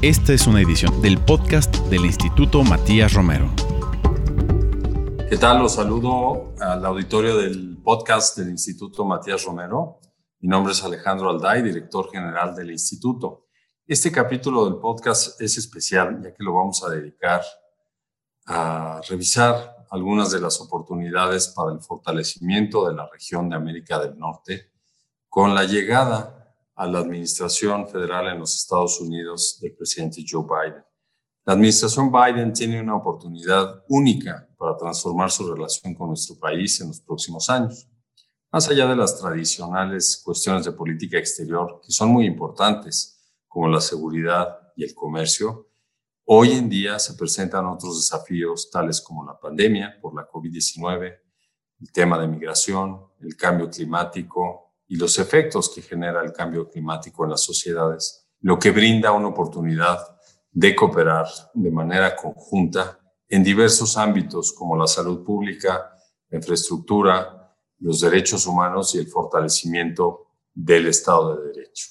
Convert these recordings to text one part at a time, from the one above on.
Esta es una edición del podcast del Instituto Matías Romero. ¿Qué tal? Los saludo al auditorio del podcast del Instituto Matías Romero. Mi nombre es Alejandro Alday, director general del instituto. Este capítulo del podcast es especial ya que lo vamos a dedicar a revisar algunas de las oportunidades para el fortalecimiento de la región de América del Norte con la llegada a la administración federal en los Estados Unidos del presidente Joe Biden. La administración Biden tiene una oportunidad única para transformar su relación con nuestro país en los próximos años. Más allá de las tradicionales cuestiones de política exterior, que son muy importantes, como la seguridad y el comercio, Hoy en día se presentan otros desafíos tales como la pandemia por la COVID-19, el tema de migración, el cambio climático y los efectos que genera el cambio climático en las sociedades, lo que brinda una oportunidad de cooperar de manera conjunta en diversos ámbitos como la salud pública, la infraestructura, los derechos humanos y el fortalecimiento del Estado de Derecho.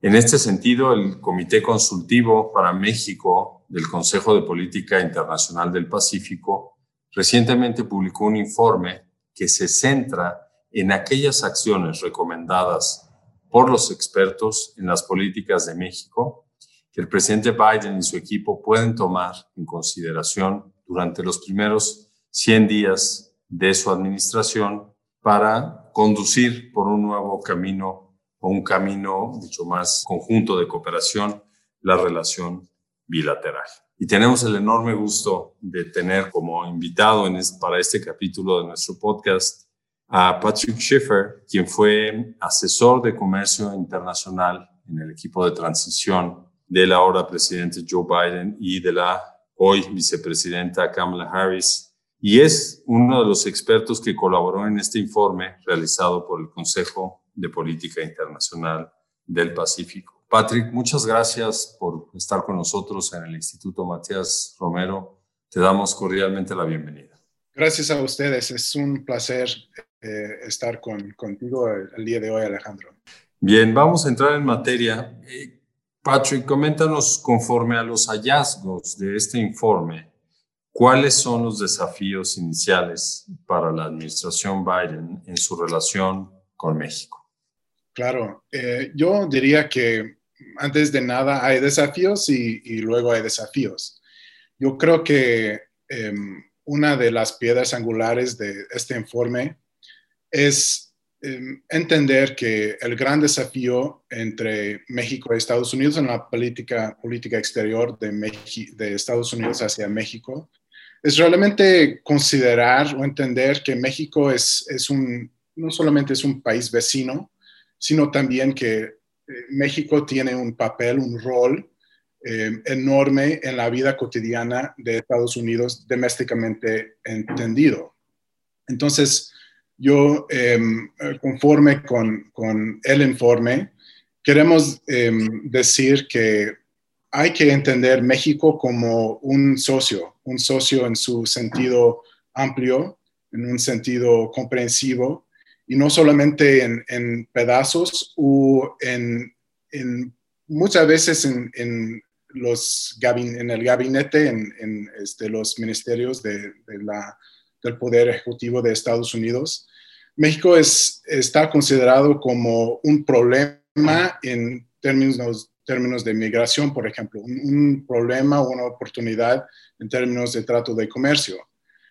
En este sentido, el Comité Consultivo para México del Consejo de Política Internacional del Pacífico recientemente publicó un informe que se centra en aquellas acciones recomendadas por los expertos en las políticas de México que el presidente Biden y su equipo pueden tomar en consideración durante los primeros 100 días de su administración para conducir por un nuevo camino o un camino mucho más conjunto de cooperación la relación bilateral. Y tenemos el enorme gusto de tener como invitado para este capítulo de nuestro podcast a Patrick Schiffer, quien fue asesor de comercio internacional en el equipo de transición del ahora presidente Joe Biden y de la hoy vicepresidenta Kamala Harris, y es uno de los expertos que colaboró en este informe realizado por el Consejo de Política Internacional del Pacífico. Patrick, muchas gracias por estar con nosotros en el Instituto Matías Romero. Te damos cordialmente la bienvenida. Gracias a ustedes. Es un placer eh, estar con, contigo el, día de hoy, Alejandro. Bien, vamos a entrar en materia. Eh, Patrick, coméntanos conforme a los hallazgos de este informe, ¿cuáles son los desafíos iniciales para la administración Biden en su relación con México? Claro, eh, yo diría que antes de nada hay desafíos y, luego hay desafíos. Yo creo que em, una de las piedras angulares de este informe es em, entender que el gran desafío entre México y Estados Unidos en la política, política exterior de, de Estados Unidos hacia México es realmente considerar o entender que México es, es un, no solamente es un país vecino, sino también que México tiene un papel, un rol eh, enorme en la vida cotidiana de Estados Unidos, domésticamente entendido. Entonces, yo, em, conforme con, el informe, queremos em, decir que hay que entender México como un socio, un socio en su sentido amplio, en un sentido comprensivo, y no solamente en, pedazos o en, muchas veces en, los, en el gabinete, en, este, los ministerios de, la, del Poder Ejecutivo de Estados Unidos. México es, está considerado como un problema en términos, términos de migración, por ejemplo, un, un problema o una oportunidad en términos de trato de comercio.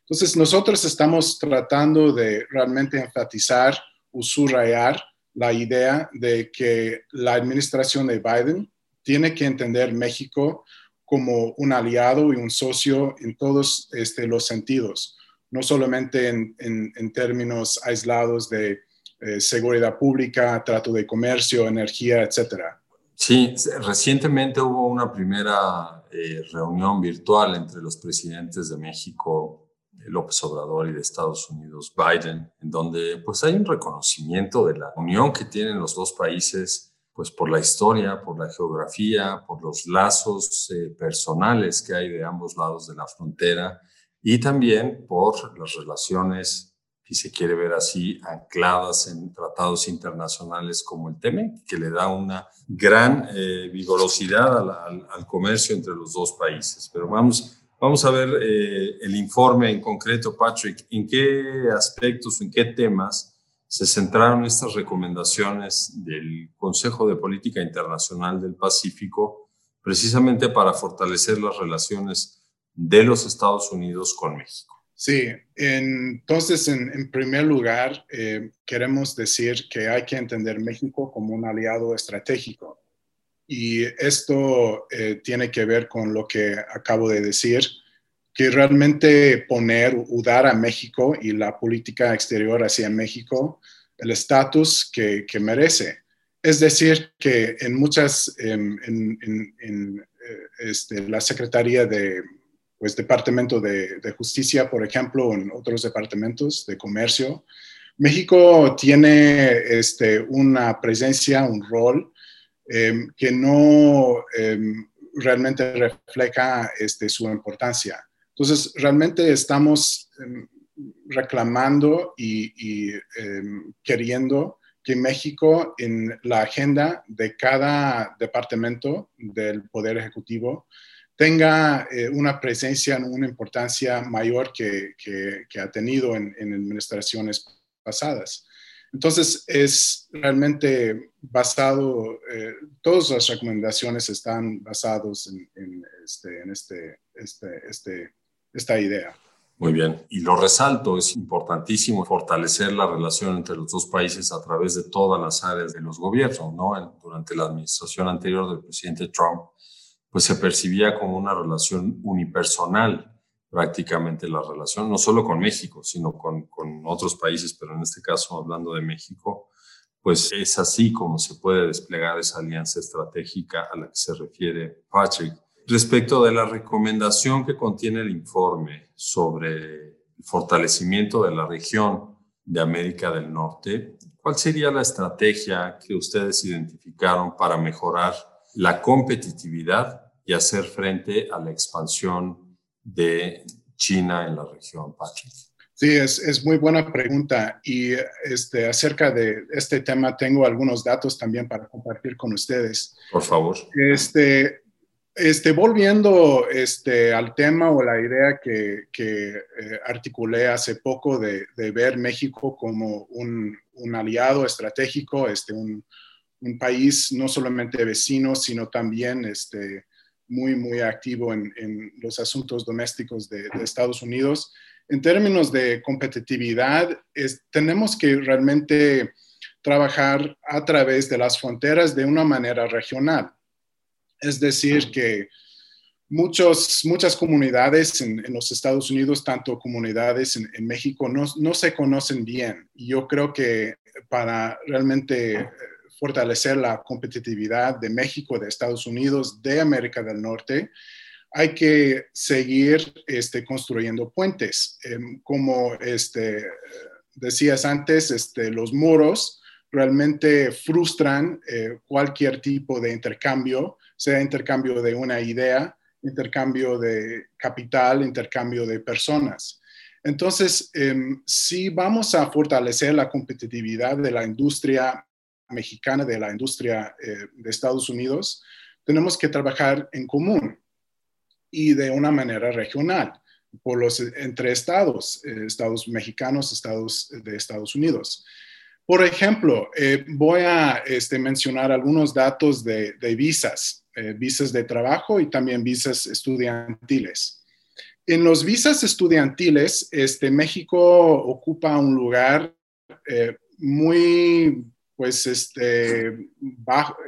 Entonces, nosotros estamos tratando de realmente enfatizar o subrayar la idea de que la administración de Biden tiene que entender México como un aliado y un socio en todos este, los sentidos, no solamente en, términos aislados de eh, seguridad pública, trato de comercio, energía, etcétera. Sí, recientemente hubo una primera eh, reunión virtual entre los presidentes de México López Obrador y de Estados Unidos Biden, en donde pues hay un reconocimiento de la unión que tienen los dos países, pues por la historia, por la geografía, por los lazos eh, personales que hay de ambos lados de la frontera y también por las relaciones si se quiere ver así, ancladas en tratados internacionales como el TEMEC, que le da una gran eh, vigorosidad al, comercio entre los dos países. Pero vamos, vamos a ver eh, el informe en concreto, Patrick, en qué aspectos, en qué temas se centraron estas recomendaciones del Consejo de Política Internacional del Pacífico precisamente para fortalecer las relaciones de los Estados Unidos con México. Sí, entonces en, primer lugar eh, queremos decir que hay que entender México como un aliado estratégico. Y esto eh, tiene que ver con lo que acabo de decir, que realmente poner o dar a México y la política exterior hacia México el estatus que, merece. Es decir, que en muchas, en, en eh, este, la Secretaría de pues, Departamento de, Justicia, por ejemplo, en otros departamentos de comercio. México tiene este, una presencia, un rol em, que no em, realmente refleja este, su importancia. Entonces, realmente estamos em, reclamando y, y queriendo que México en la agenda de cada departamento del Poder Ejecutivo tenga eh, una presencia, una importancia mayor que, que, ha tenido en, administraciones pasadas. Entonces, es realmente basado, eh, todas las recomendaciones están basadas en, en, este, en este, este, este, esta idea. Muy bien, y lo resalto, es importantísimo fortalecer la relación entre los dos países a través de todas las áreas de los gobiernos, ¿no? Durante la administración anterior del presidente Trump, pues se percibía como una relación unipersonal prácticamente la relación, no solo con México, sino con, con otros países, pero en este caso hablando de México, pues es así como se puede desplegar esa alianza estratégica a la que se refiere Patrick. Respecto de la recomendación que contiene el informe sobre el fortalecimiento de la región de América del Norte, ¿cuál sería la estrategia que ustedes identificaron para mejorar la competitividad y hacer frente a la expansión de China en la región, Patrick? Sí, es, es, muy buena pregunta. Y este, acerca de este tema tengo algunos datos también para compartir con ustedes. Por favor. Este, este, volviendo este, al tema o la idea que, eh, articulé hace poco de, de, ver México como un, aliado estratégico, este, un, país no solamente vecino, sino también este, muy, muy activo en, los asuntos domésticos de, Estados Unidos. En términos de competitividad, tenemos que realmente trabajar a través de las fronteras de una manera regional. Es decir, que muchos, muchas comunidades en, los Estados Unidos, tanto comunidades en, en México, no, no, se conocen bien. Yo creo que para realmente fortalecer la competitividad de México, de Estados Unidos, de América del Norte, hay que seguir este, construyendo puentes. Em, como este, decías antes, este, los muros realmente frustran eh, cualquier tipo de intercambio, sea intercambio de una idea, intercambio de capital, intercambio de personas. Entonces, em, si vamos a fortalecer la competitividad de la industria mexicana de la industria eh, de Estados Unidos, tenemos que trabajar en común y de una manera regional por los entre estados, eh, estados mexicanos, estados de Estados Unidos. Por ejemplo, eh, voy a este, mencionar algunos datos de, visas, visas de trabajo y también visas estudiantiles. En los visas estudiantiles, este, México ocupa un lugar muy pues este,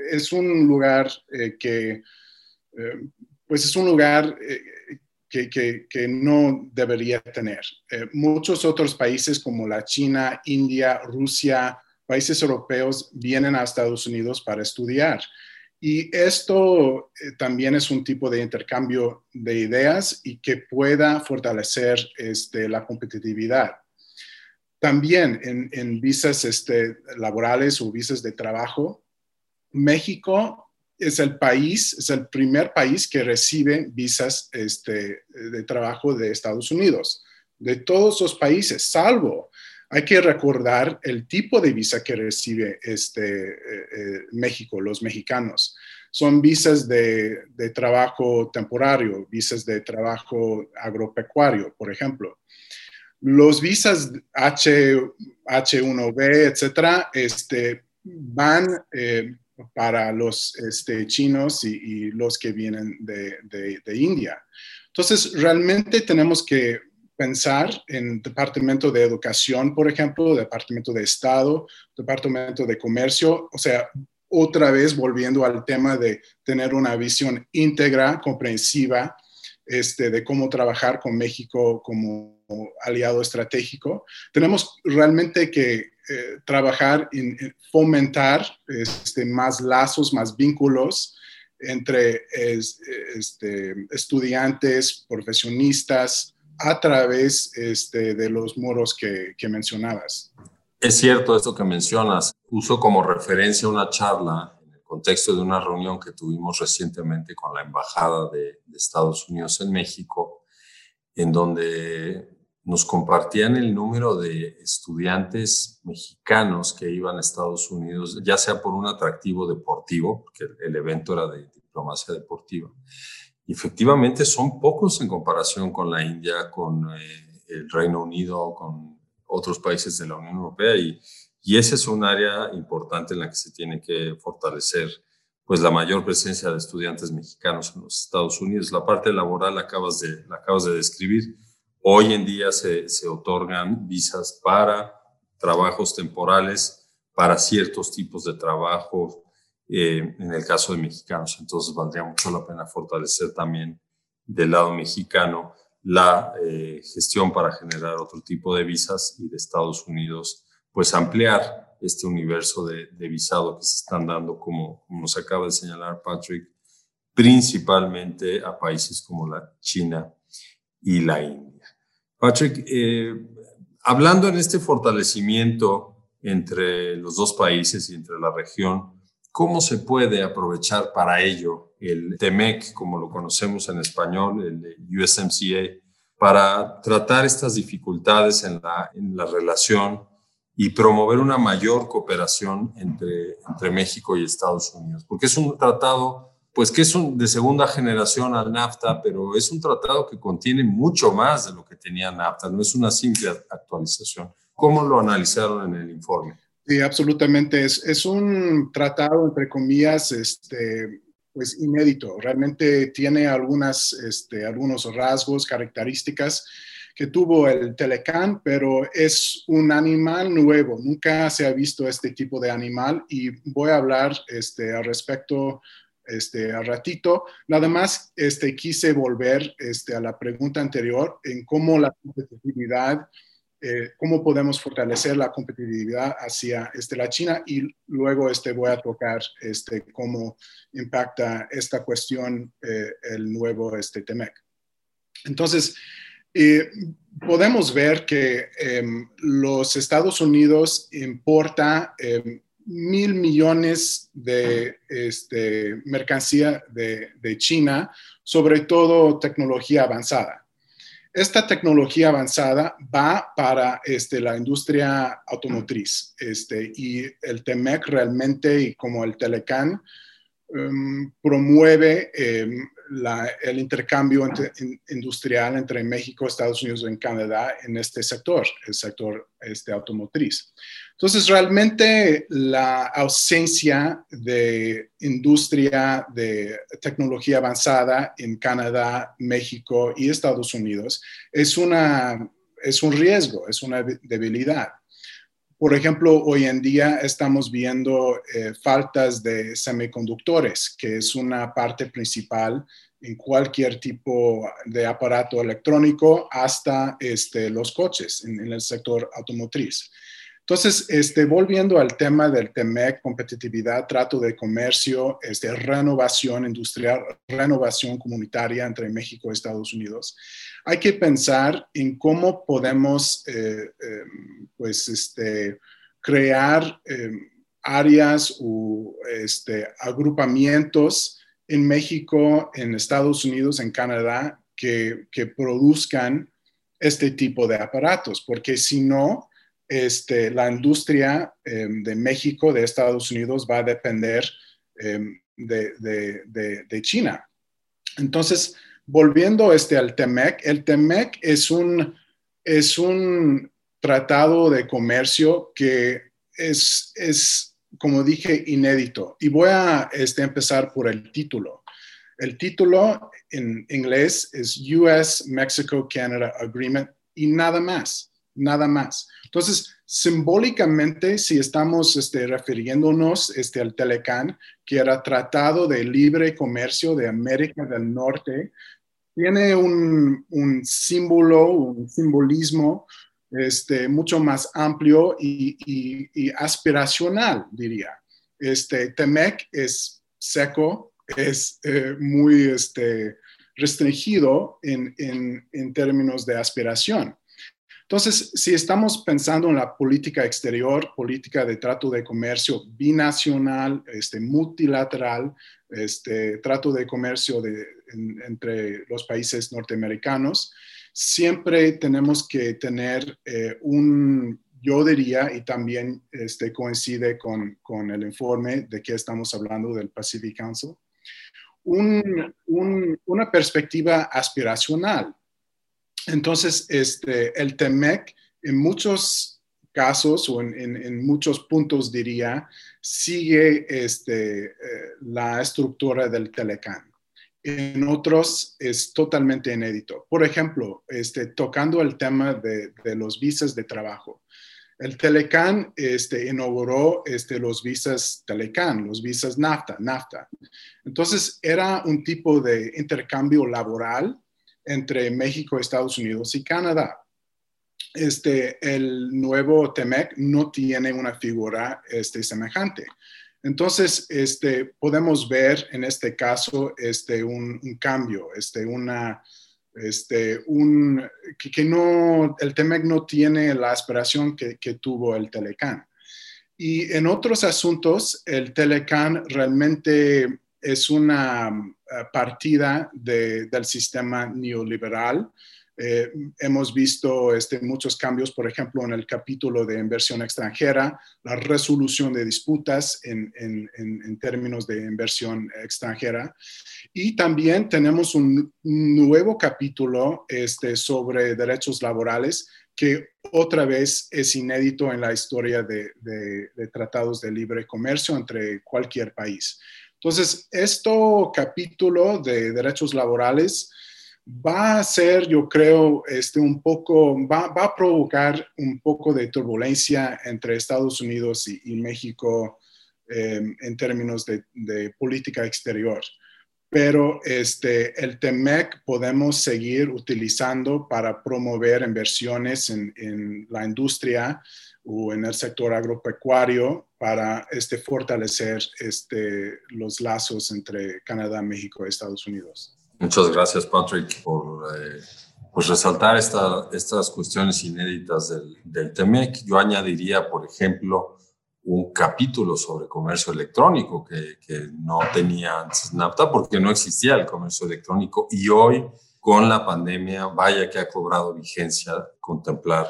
es un lugar eh, que, eh, pues es un lugar eh, que, que, no debería tener. muchos otros países como la China, India, Rusia, países europeos vienen a Estados Unidos para estudiar. Y esto también es un tipo de intercambio de ideas y que pueda fortalecer este, la competitividad. También en, visas este, laborales o visas de trabajo, México es el país, es el primer país que recibe visas este, de trabajo de Estados Unidos, de todos los países, salvo hay que recordar el tipo de visa que recibe este, eh, eh, México, los mexicanos. Son visas de, trabajo temporario, visas de trabajo agropecuario, por ejemplo. Los visas H, H1B, etcétera, este, van eh, para los este, chinos y, los que vienen de, de India. Entonces, realmente tenemos que pensar en Departamento de Educación, por ejemplo, Departamento de Estado, Departamento de Comercio, o sea, otra vez volviendo al tema de tener una visión íntegra, comprensiva, este, de cómo trabajar con México como aliado estratégico. Tenemos realmente que eh, trabajar en, fomentar este, más lazos, más vínculos entre este, estudiantes, profesionistas, a través este, de los muros que, mencionabas. Es cierto esto que mencionas. Uso como referencia una charla en el contexto de una reunión que tuvimos recientemente con la Embajada de, Estados Unidos en México, en donde nos compartían el número de estudiantes mexicanos que iban a Estados Unidos, ya sea por un atractivo deportivo, porque el evento era de diplomacia deportiva, efectivamente son pocos en comparación con la India, con eh, el Reino Unido, con otros países de la Unión Europea y, y ese es un área importante en la que se tiene que fortalecer pues la mayor presencia de estudiantes mexicanos en los Estados Unidos. La parte laboral la acabas de, la acabas de describir. Hoy en día se, se otorgan visas para trabajos temporales, para ciertos tipos de trabajo, eh, en el caso de mexicanos. Entonces valdría mucho la pena fortalecer también del lado mexicano la eh, gestión para generar otro tipo de visas y de Estados Unidos, pues ampliar este universo de, visado que se están dando, como, como, nos acaba de señalar Patrick, principalmente a países como la China y la India. Patrick, eh, hablando en este fortalecimiento entre los dos países y entre la región, ¿Cómo se puede aprovechar para ello el TEMEC, como lo conocemos en español, el USMCA, para tratar estas dificultades en la, en la relación y promover una mayor cooperación entre, entre México y Estados Unidos? Porque es un tratado, pues que es un, de segunda generación al NAFTA, pero es un tratado que contiene mucho más de lo que tenía NAFTA, no es una simple actualización. ¿Cómo lo analizaron en el informe? Sí, absolutamente. Es, es un tratado, entre comillas, este, pues inédito. Realmente tiene algunas, este, algunos rasgos, características que tuvo el Telecán, pero es un animal nuevo. Nunca se ha visto este tipo de animal y voy a hablar este, al respecto este, a ratito. Nada más este, quise volver este, a la pregunta anterior en cómo la competitividad eh, cómo podemos fortalecer la competitividad hacia este, la China y luego este, voy a tocar este, cómo impacta esta cuestión eh, el nuevo este, TEMEC. Entonces, eh, podemos ver que em, los Estados Unidos importa em, mil millones de este, mercancía de, de China, sobre todo tecnología avanzada. Esta tecnología avanzada va para este, la industria automotriz este, y el TEMEC realmente y como el Telecan em, promueve em, el intercambio industrial entre México, Estados Unidos y Canadá en este sector, el sector este, automotriz. Entonces, realmente la ausencia de industria de tecnología avanzada en Canadá, México y Estados Unidos es, una, es un riesgo, es una debilidad. Por ejemplo, hoy en día estamos viendo eh, faltas de semiconductores, que es una parte principal en cualquier tipo de aparato electrónico hasta este, los coches en, el sector automotriz. Entonces, este, volviendo al tema del TEMEC, competitividad, trato de comercio, este, renovación industrial, renovación comunitaria entre México y Estados Unidos, hay que pensar en cómo podemos eh, em, pues, este, crear em, áreas o este, agrupamientos en México, en Estados Unidos, en Canadá, que, que produzcan este tipo de aparatos, porque si no, este, la industria em, de México, de Estados Unidos, va a depender em, de, China. Entonces, volviendo este, al TEMEC, el TEMEC es un, tratado de comercio que es, como dije, inédito. Y voy a este, empezar por el título. El título en inglés es US Mexico Canada Agreement y nada más, nada más. Entonces, simbólicamente, si estamos este, refiriéndonos este, al Telecan, que era Tratado de Libre Comercio de América del Norte, tiene un, símbolo, un simbolismo este, mucho más amplio y, aspiracional, diría. Este, Temec es seco, es eh, muy este, restringido en, en, términos de aspiración. Entonces, si estamos pensando en la política exterior, política de trato de comercio binacional, este, multilateral, este, trato de comercio de, entre los países norteamericanos, siempre tenemos que tener un, eh, un, yo diría, y también este, coincide con, con, el informe de que estamos hablando del Pacific Council, un, una perspectiva aspiracional. Entonces, este, el TEMEC en muchos casos o en, muchos puntos diría, sigue este, eh, la estructura del Telecan en otros es totalmente inédito. Por ejemplo, este, tocando el tema de, los visas de trabajo. El Telecan este, inauguró este, los visas Telecan, los visas NAFTA, NAFTA. Entonces, era un tipo de intercambio laboral entre México, Estados Unidos y Canadá. Este, el nuevo TEMEC no tiene una figura este, semejante. Entonces, este, podemos ver en este caso este, un, cambio, este, una, este, un, que, no, el TEMEC no tiene la aspiración que, tuvo el Telecan. Y en otros asuntos, el Telecan realmente es una eh, partida del sistema neoliberal eh, hemos visto este, muchos cambios, por ejemplo, en el capítulo de inversión extranjera, la resolución de disputas en, términos de inversión extranjera. Y también tenemos un nuevo capítulo este, sobre derechos laborales que otra vez es inédito en la historia de, de tratados de libre comercio entre cualquier país. Entonces, este capítulo de derechos laborales va a ser, yo creo, este, un poco, va, a provocar un poco de turbulencia entre Estados Unidos y, México em, en términos de, política exterior. Pero este, el TEMEC podemos seguir utilizando para promover inversiones en, la industria o en el sector agropecuario para este, fortalecer este, los lazos entre Canadá, México y Estados Unidos. Muchas gracias, Patrick, por eh, pues resaltar esta, estas cuestiones inéditas del, del TEMEC. Yo añadiría, por ejemplo, un capítulo sobre comercio electrónico que, que no tenía antes NAFTA porque no existía el comercio electrónico y hoy con la pandemia, vaya que ha cobrado vigencia contemplar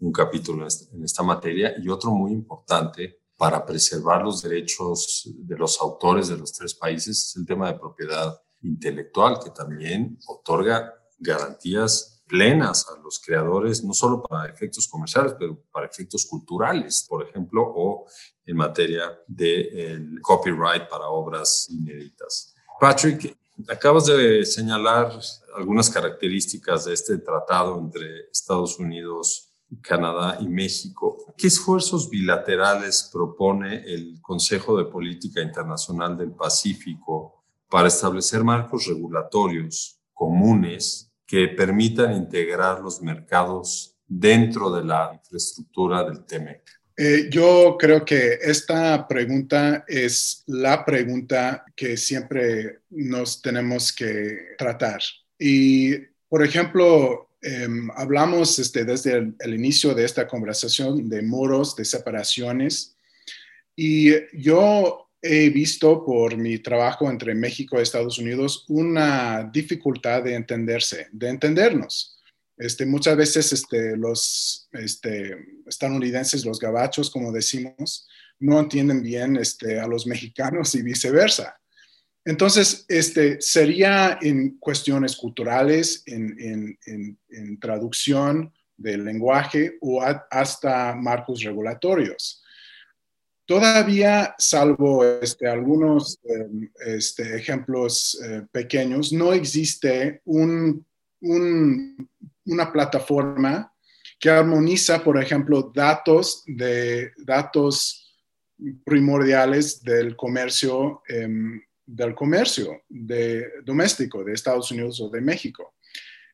un capítulo en esta materia y otro muy importante para preservar los derechos de los autores de los tres países es el tema de propiedad intelectual que también otorga garantías plenas a los creadores, no solo para efectos comerciales, pero para efectos culturales, por ejemplo, o en materia de copyright para obras inéditas. Patrick, acabas de señalar algunas características de este tratado entre Estados Unidos, Canadá y México. ¿Qué esfuerzos bilaterales propone el Consejo de Política Internacional del Pacífico para establecer marcos regulatorios comunes que permitan integrar los mercados dentro de la infraestructura del TEMEC? Eh, yo creo que esta pregunta es la pregunta que siempre nos tenemos que tratar. Y, por ejemplo, em, hablamos este, desde el, el, inicio de esta conversación de muros, de separaciones. Y yo he visto por mi trabajo entre México y Estados Unidos una dificultad de entenderse, de entendernos. Este, muchas veces este, los este, estadounidenses, los gabachos, como decimos, no entienden bien este, a los mexicanos y viceversa. Entonces, este, sería en cuestiones culturales, en, traducción del lenguaje o hasta marcos regulatorios. Todavía, salvo este, algunos em, este, ejemplos eh, pequeños, no existe una plataforma que armoniza, por ejemplo, datos de datos primordiales del comercio em, del comercio de, doméstico de Estados Unidos o de México.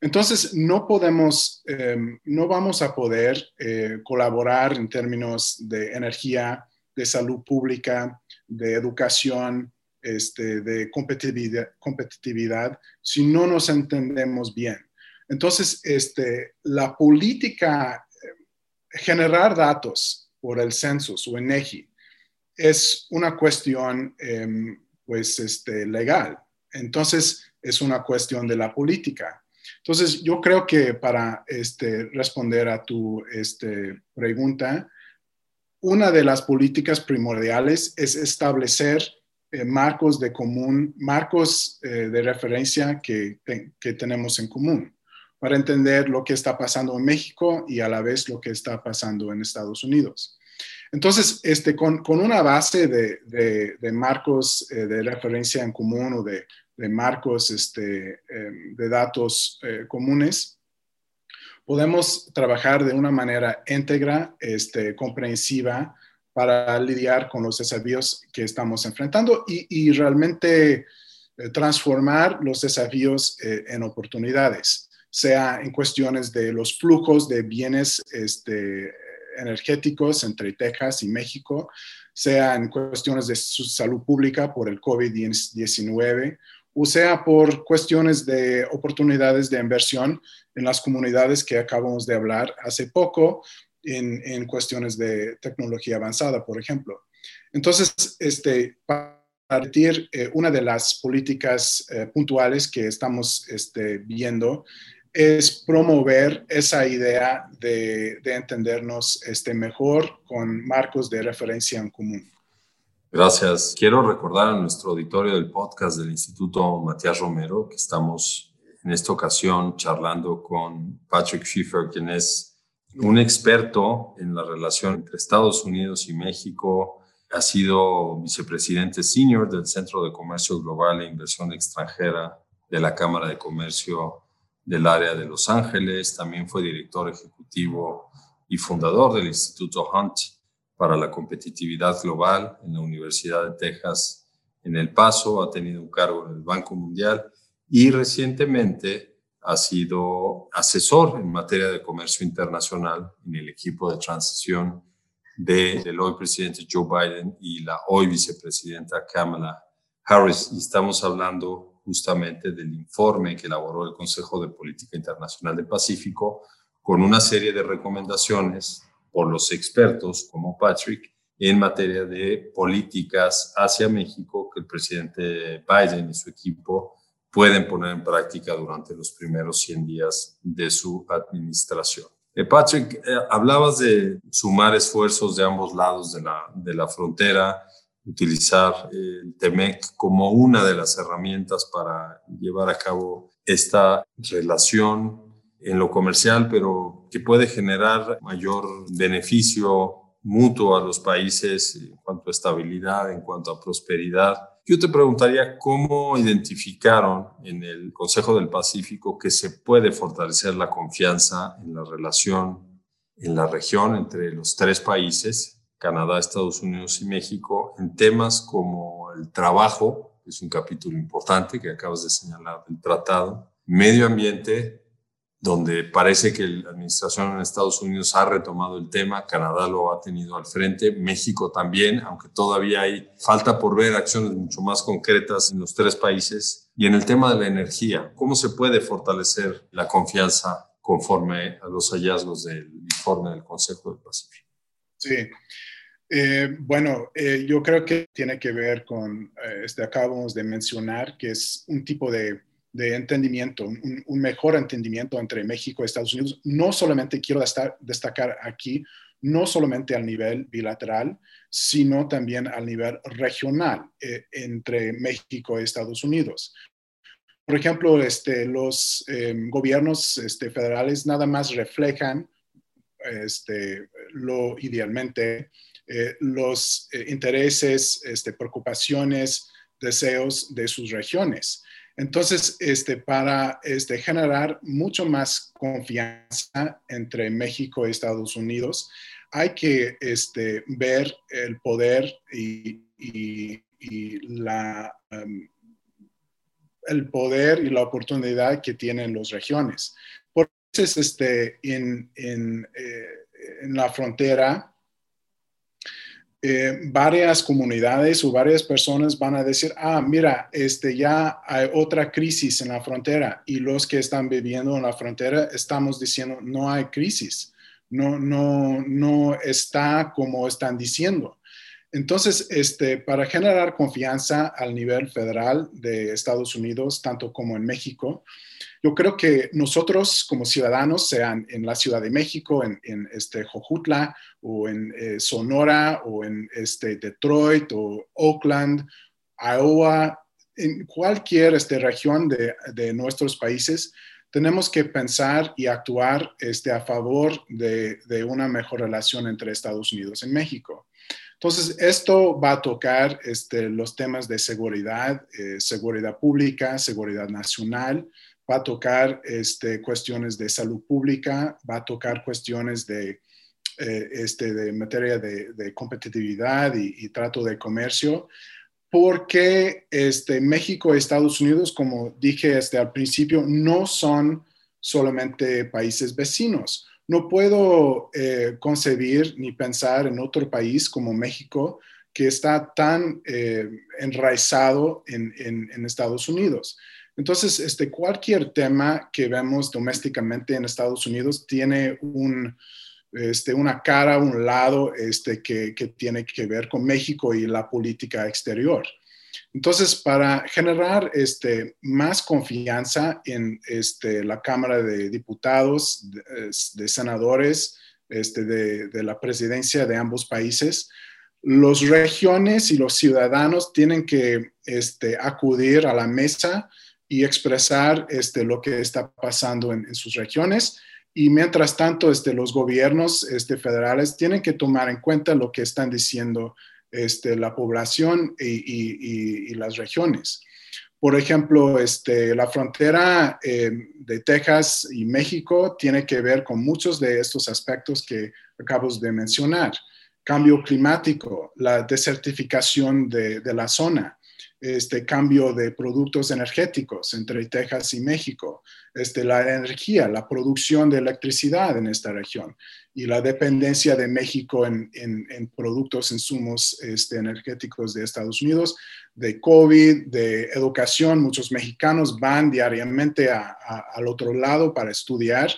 Entonces, no podemos, em, no vamos a poder eh, colaborar en términos de energía, de salud pública, de educación, este, de competitividad, competitividad, si no nos entendemos bien. Entonces, este, la política, eh, generar datos por el census o ENEGI es una cuestión em, pues, este, legal. Entonces, es una cuestión de la política. Entonces, yo creo que para este, responder a tu este, pregunta, una de las políticas primordiales es establecer eh, marcos de común, marcos eh, de referencia que, que, tenemos en común para entender lo que está pasando en México y a la vez lo que está pasando en Estados Unidos. Entonces, este, con, una base de, marcos eh, de referencia en común o de, marcos este, em, de datos eh, comunes, podemos trabajar de una manera íntegra, este, comprensiva, para lidiar con los desafíos que estamos enfrentando y, realmente eh, transformar los desafíos en oportunidades, sea en cuestiones de los flujos de bienes energéticos entre Texas y México, sea en cuestiones de su salud pública por el COVID-19 o sea por cuestiones de oportunidades de inversión en las comunidades que acabamos de hablar hace poco, en, en cuestiones de tecnología avanzada, por ejemplo. Entonces, este, para partir, eh, una de las políticas eh, puntuales que estamos este, viendo es promover esa idea de, entendernos este, mejor con marcos de referencia en común. Gracias. Quiero recordar a nuestro auditorio del podcast del Instituto Matías Romero que estamos en esta ocasión charlando con Patrick Schiffer, quien es un experto en la relación entre Estados Unidos y México. Ha sido vicepresidente senior del Centro de Comercio Global e Inversión Extranjera de la Cámara de Comercio del área de Los Ángeles, también fue director ejecutivo y fundador del Instituto Hunt para la Competitividad Global en la Universidad de Texas en El Paso, ha tenido un cargo en el Banco Mundial y recientemente ha sido asesor en materia de comercio internacional en el equipo de transición del hoy presidente Joe Biden y la hoy vicepresidenta Kamala Harris. Y estamos hablando justamente del informe que elaboró el Consejo de Política Internacional del Pacífico con una serie de recomendaciones por los expertos como Patrick en materia de políticas hacia México que el presidente Biden y su equipo pueden poner en práctica durante los primeros 100 días de su administración. Eh, Patrick, eh, hablabas de sumar esfuerzos de ambos lados de la, de la frontera utilizar el TEMEC como una de las herramientas para llevar a cabo esta relación en lo comercial, pero que puede generar mayor beneficio mutuo a los países en cuanto a estabilidad, en cuanto a prosperidad. Yo te preguntaría cómo identificaron en el Consejo del Pacífico que se puede fortalecer la confianza en la relación en la región entre los tres países Canadá, Estados Unidos y México en temas como el trabajo, que es un capítulo importante que acabas de señalar del tratado, medio ambiente, donde parece que la administración en Estados Unidos ha retomado el tema, Canadá lo ha tenido al frente, México también, aunque todavía hay falta por ver acciones mucho más concretas en los tres países. Y en el tema de la energía, ¿cómo se puede fortalecer la confianza conforme a los hallazgos del informe del Consejo del Pacífico? Sí, eh, bueno, eh, yo creo que tiene que ver con, eh, este, acabamos de mencionar, que es un tipo de de entendimiento, un, mejor entendimiento entre México y Estados Unidos. No solamente quiero destacar aquí, no solamente al nivel bilateral, sino también al nivel regional eh, entre México y Estados Unidos. Por ejemplo, este, los gobiernos este, federales nada más reflejan este, lo idealmente eh, los eh, intereses, este, preocupaciones, deseos de sus regiones. Entonces, este, para generar mucho más confianza entre México y Estados Unidos, hay que ver el poder y, la, um, el poder y la oportunidad que tienen las regiones. Este, en, en, eh, en la frontera, eh, varias comunidades o varias personas van a decir, ah, mira, este, ya hay otra crisis en la frontera y los que están viviendo en la frontera estamos diciendo, no hay crisis, no, no, no está como están diciendo. Entonces, este, para generar confianza al nivel federal de Estados Unidos, tanto como en México, yo creo que nosotros como ciudadanos, sean en la Ciudad de México, en, este Jojutla o en eh, Sonora o en este Detroit o Oakland, Iowa, en cualquier este, región de, de nuestros países, tenemos que pensar y actuar este, a favor de, de, una mejor relación entre Estados Unidos y México. Entonces, esto va a tocar este, los temas de seguridad, eh, seguridad pública, seguridad nacional, va a tocar este, cuestiones de salud pública, va a tocar cuestiones de, eh, este, materia de, competitividad y, trato de comercio, porque este, México y Estados Unidos, como dije al principio, no son solamente países vecinos. No puedo eh, concebir ni pensar en otro país como México que está tan eh, enraizado en, Estados Unidos. Entonces, este, cualquier tema que vemos domésticamente en Estados Unidos tiene un, este, una cara, un lado este, que, que, tiene que ver con México y la política exterior. Entonces, para generar este, más confianza en este, la Cámara de Diputados, de, senadores, este, de, la presidencia de ambos países, los regiones y los ciudadanos tienen que este, acudir a la mesa y expresar este, lo que está pasando en, sus regiones. Y mientras tanto, los gobiernos federales tienen que tomar en cuenta lo que están diciendo este, la población y, las regiones. Por ejemplo, este, la frontera eh, de Texas y México tiene que ver con muchos de estos aspectos que acabo de mencionar. Cambio climático, la desertificación de, de la zona, este cambio de productos energéticos entre Texas y México, este, la energía, la producción de electricidad en esta región y la dependencia de México en, en, productos, insumos este, energéticos de Estados Unidos, de COVID, de educación. Muchos mexicanos van diariamente al otro lado para estudiar.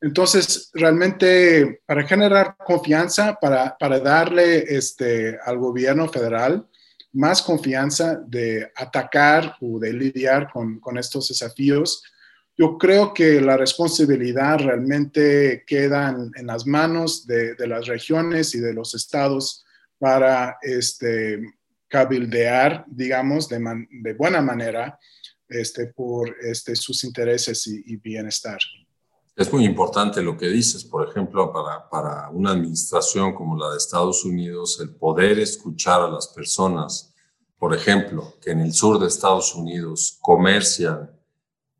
Entonces, realmente, para generar confianza, para, para darle este, al gobierno federal, más confianza de atacar o de lidiar con, estos desafíos. Yo creo que la responsabilidad realmente queda en, las manos de, las regiones y de los estados para este, cabildear, digamos, de, buena manera este, por este, sus intereses y, bienestar. Es muy importante lo que dices, por ejemplo, para, para, una administración como la de Estados Unidos, el poder escuchar a las personas, por ejemplo, que en el sur de Estados Unidos comercian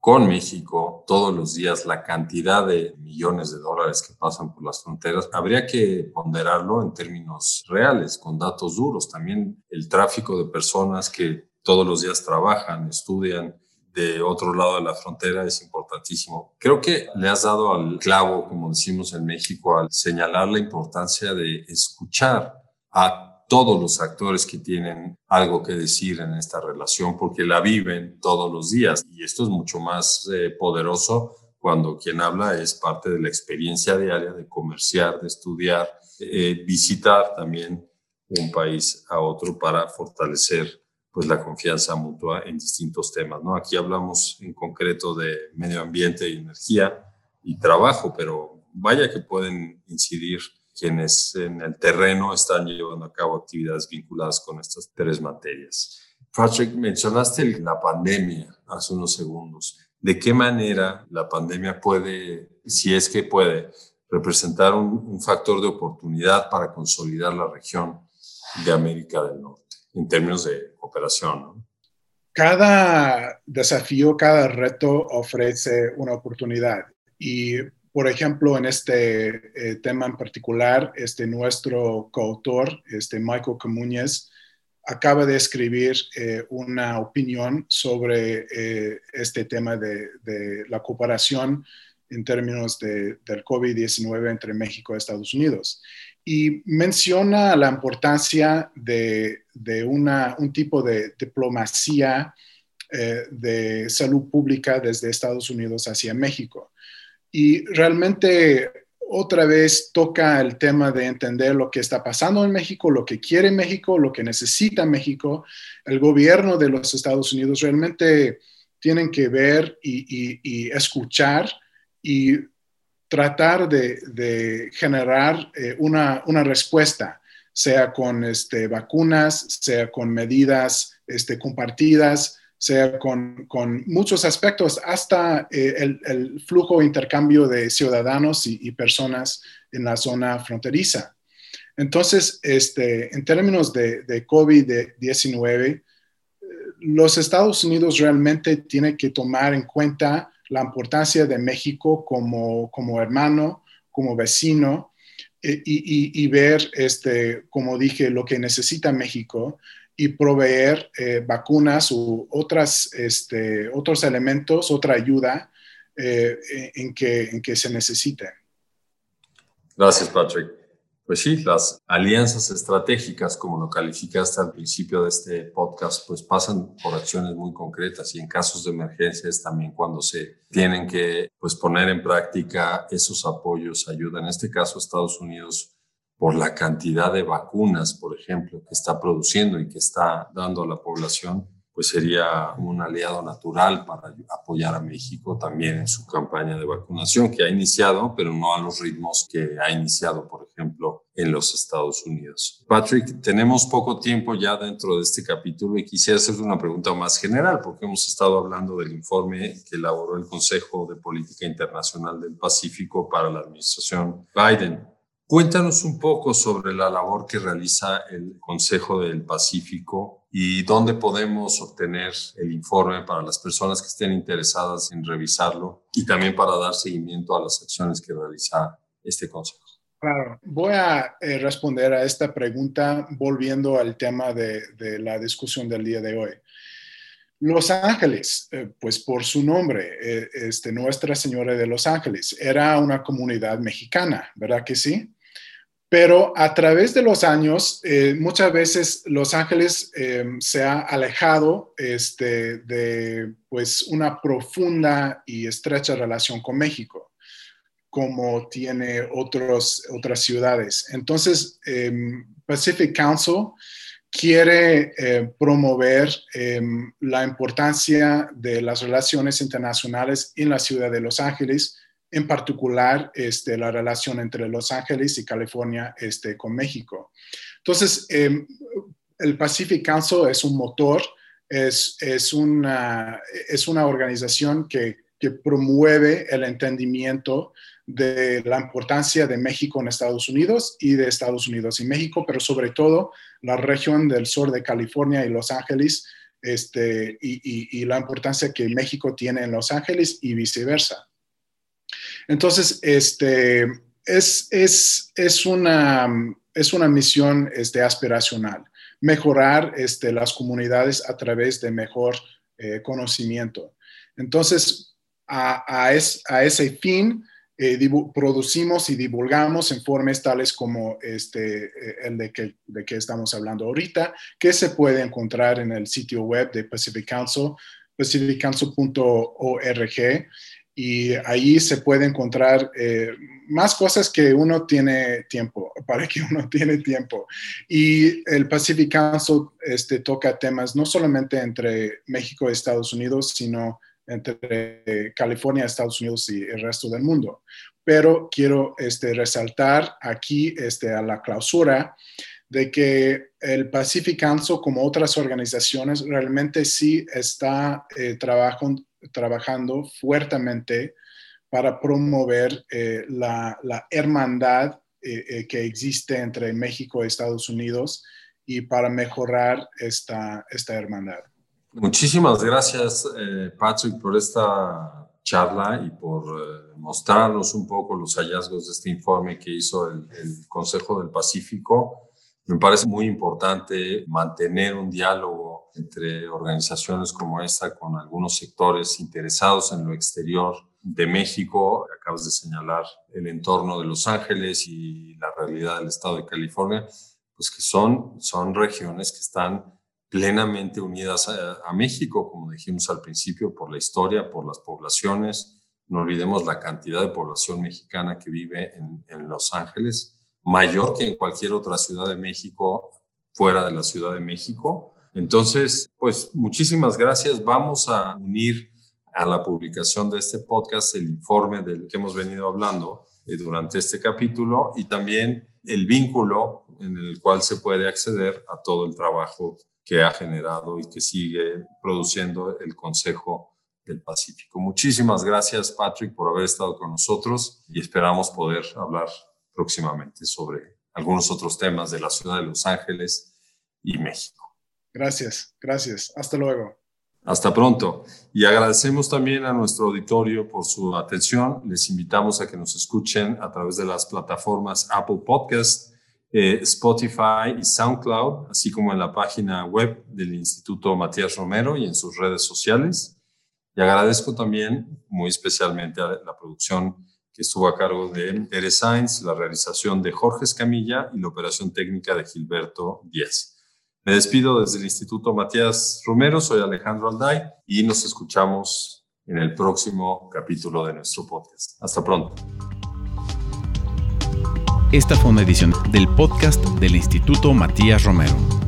con México todos los días la cantidad de millones de dólares que pasan por las fronteras, habría que ponderarlo en términos reales, con datos duros. También el tráfico de personas que todos los días trabajan, estudian, de otro lado de la frontera es importantísimo. Creo que le has dado al clavo, como decimos en México, al señalar la importancia de escuchar a todos los actores que tienen algo que decir en esta relación porque la viven todos los días. Y esto es mucho más eh, poderoso cuando quien habla es parte de la experiencia diaria de comerciar, de estudiar, eh, visitar también un país a otro para fortalecer pues la confianza mutua en distintos temas, ¿no? Aquí hablamos en concreto de medio ambiente y energía y trabajo, pero vaya que pueden incidir quienes en el terreno están llevando a cabo actividades vinculadas con estas tres materias. Patrick, mencionaste la pandemia hace unos segundos. ¿De qué manera la pandemia puede, si es que puede, representar un, factor de oportunidad para consolidar la región de América del Norte en términos de cooperación? Cada desafío, cada reto ofrece una oportunidad. Y, por ejemplo, en este eh, tema en particular, este, nuestro coautor, este Michael Camuñez, acaba de escribir eh, una opinión sobre eh, este tema de, la cooperación en términos del COVID-19 entre México y Estados Unidos. Y menciona la importancia de, un tipo de diplomacia eh, de salud pública desde Estados Unidos hacia México. Y realmente otra vez toca el tema de entender lo que está pasando en México, lo que quiere México, lo que necesita México. El gobierno de los Estados Unidos realmente tienen que ver y, escuchar y tratar de, generar eh, una, respuesta, sea con este, vacunas, sea con medidas este, compartidas, sea con, muchos aspectos, hasta eh, el, flujo de intercambio de ciudadanos y, personas en la zona fronteriza. Entonces, este, en términos de, COVID-19, eh, los Estados Unidos realmente tienen que tomar en cuenta la importancia de México como, como hermano, como vecino, eh, y, y, ver, este, como dije, lo que necesita México y proveer eh, vacunas u otras, este, otros elementos, otra ayuda eh, en, que, en que se necesite. Gracias, Patrick. Pues sí, las alianzas estratégicas, como lo calificaste al principio de este podcast, pues pasan por acciones muy concretas y en casos de emergencias también cuando se tienen que pues, poner en práctica esos apoyos, ayuda. En este caso, Estados Unidos por la cantidad de vacunas, por ejemplo, que está produciendo y que está dando a la población, pues sería un aliado natural para apoyar a México también en su campaña de vacunación que ha iniciado, pero no a los ritmos que ha iniciado, por ejemplo, en los Estados Unidos. Patrick, tenemos poco tiempo ya dentro de este capítulo y quisiera hacer una pregunta más general, porque hemos estado hablando del informe que elaboró el Consejo de Política Internacional del Pacífico para la administración Biden. Cuéntanos un poco sobre la labor que realiza el Consejo del Pacífico y dónde podemos obtener el informe para las personas que estén interesadas en revisarlo y también para dar seguimiento a las acciones que realiza este Consejo. Claro, voy a eh, responder a esta pregunta volviendo al tema de, la discusión del día de hoy. Los Ángeles, eh, pues por su nombre, eh, este, Nuestra Señora de los Ángeles, era una comunidad mexicana, ¿verdad que sí? Pero a través de los años, eh, muchas veces Los Ángeles eh, se ha alejado este, de pues, una profunda y estrecha relación con México, como tiene otros, otras ciudades. Entonces, em, Pacific Council quiere eh, promover em, la importancia de las relaciones internacionales en la ciudad de Los Ángeles en particular este, la relación entre Los Ángeles y California este, con México. Entonces, em, el Pacific Council es un motor, es, es, una, es una organización que, que promueve el entendimiento de la importancia de México en Estados Unidos y de Estados Unidos y México, pero sobre todo la región del sur de California y Los Ángeles, este, y, y la importancia que México tiene en Los Ángeles y viceversa. Entonces, este, es, es, es, una, es una misión este, aspiracional, mejorar este, las comunidades a través de mejor eh, conocimiento. Entonces, a, a, ese fin, eh, producimos y divulgamos informes tales como este, eh, el de que, de que estamos hablando ahorita, que se puede encontrar en el sitio web de Pacific Council, pacificcouncil.org y ahí se puede encontrar eh, más cosas que uno tiene tiempo, para que uno tiene tiempo. Y el Pacific Council este, toca temas no solamente entre México y Estados Unidos, sino entre California, Estados Unidos y el resto del mundo. Pero quiero este, resaltar aquí este, a la clausura de que el Pacific Council, como otras organizaciones, realmente sí está eh, trabajando trabajando fuertemente para promover eh, la, hermandad eh, eh, que existe entre México y Estados Unidos y para mejorar esta, esta hermandad. Muchísimas gracias, Patrick, por esta charla y por mostrarnos un poco los hallazgos de este informe que hizo el, el Consejo del Pacífico. Me parece muy importante mantener un diálogo entre organizaciones como esta con algunos sectores interesados en lo exterior de México. Acabas de señalar el entorno de Los Ángeles y la realidad del estado de California, pues que son, son regiones que están plenamente unidas a, México, como dijimos al principio, por la historia, por las poblaciones. No olvidemos la cantidad de población mexicana que vive en, en Los Ángeles, mayor que en cualquier otra ciudad de México fuera de la Ciudad de México entonces, pues muchísimas gracias. Vamos a unir a la publicación de este podcast el informe del que hemos venido hablando eh, durante este capítulo y también el vínculo en el cual se puede acceder a todo el trabajo que ha generado y que sigue produciendo el Consejo del Pacífico. Muchísimas gracias, Patrick, por haber estado con nosotros y esperamos poder hablar próximamente sobre algunos otros temas de la ciudad de Los Ángeles y México. Gracias, gracias. Hasta luego. Hasta pronto. Y agradecemos también a nuestro auditorio por su atención. Les invitamos a que nos escuchen a través de las plataformas Apple Podcast, eh, Spotify y SoundCloud, así como en la página web del Instituto Matías Romero y en sus redes sociales. Y agradezco también muy especialmente a la producción que estuvo a cargo de Tere la realización de Jorge Escamilla y la operación técnica de Gilberto Díaz. Me despido desde el Instituto Matías Romero, soy Alejandro Alday y nos escuchamos en el próximo capítulo de nuestro podcast. Hasta pronto. Esta fue una edición del podcast del Instituto Matías Romero.